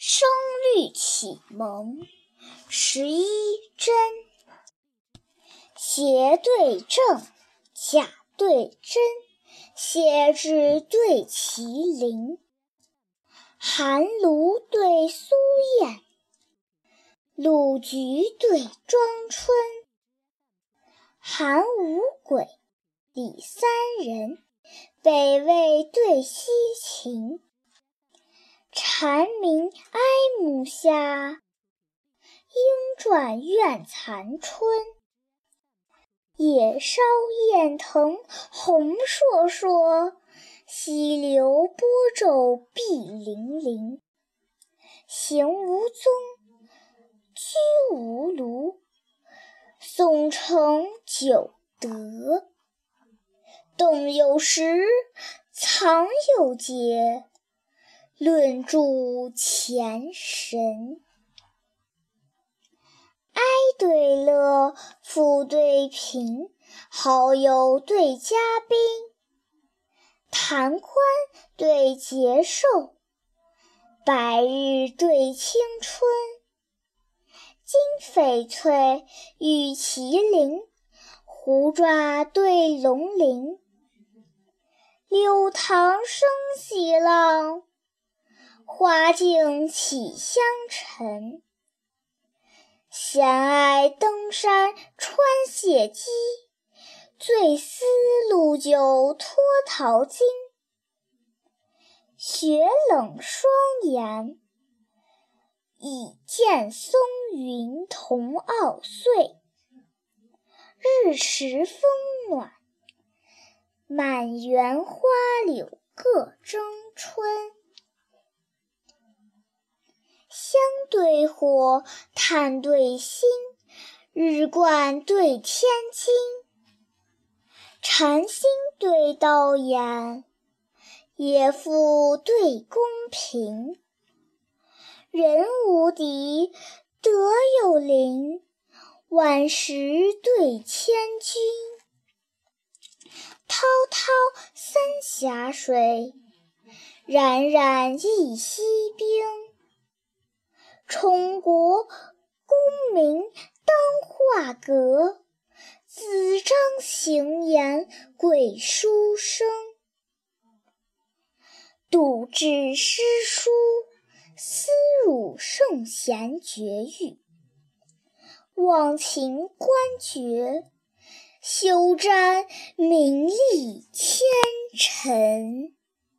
声律启蒙十一真，邪对正，假对真，写志对麒麟，寒炉对苏燕，鲁局对庄春，寒五鬼，李三人，北魏对西秦。蝉鸣哀暮夏，莺啭怨残春。野烧雁腾红烁烁，溪流波皱碧粼粼。行无踪，居无庐，宋城九德。动有时，藏有节。论著前神，哀对乐，富对贫，好友对嘉宾，谈宽对节寿，白日对青春，金翡翠玉麒麟，狐爪对龙鳞，柳塘生喜浪。花径起香尘，闲爱登山穿谢机，醉思陆酒脱陶巾。雪冷霜严，已见松云同傲岁。日时风暖，满园花柳各争春。香对火，炭对薪，日冠对天金，禅心对道眼，野妇对公平。人无敌，德有灵，万石对千钧。滔滔三峡水，冉冉一溪冰。充国功名当画阁，子张行言贵书生。笃志诗书，思入圣贤绝域；忘情官爵，休沾名利千尘。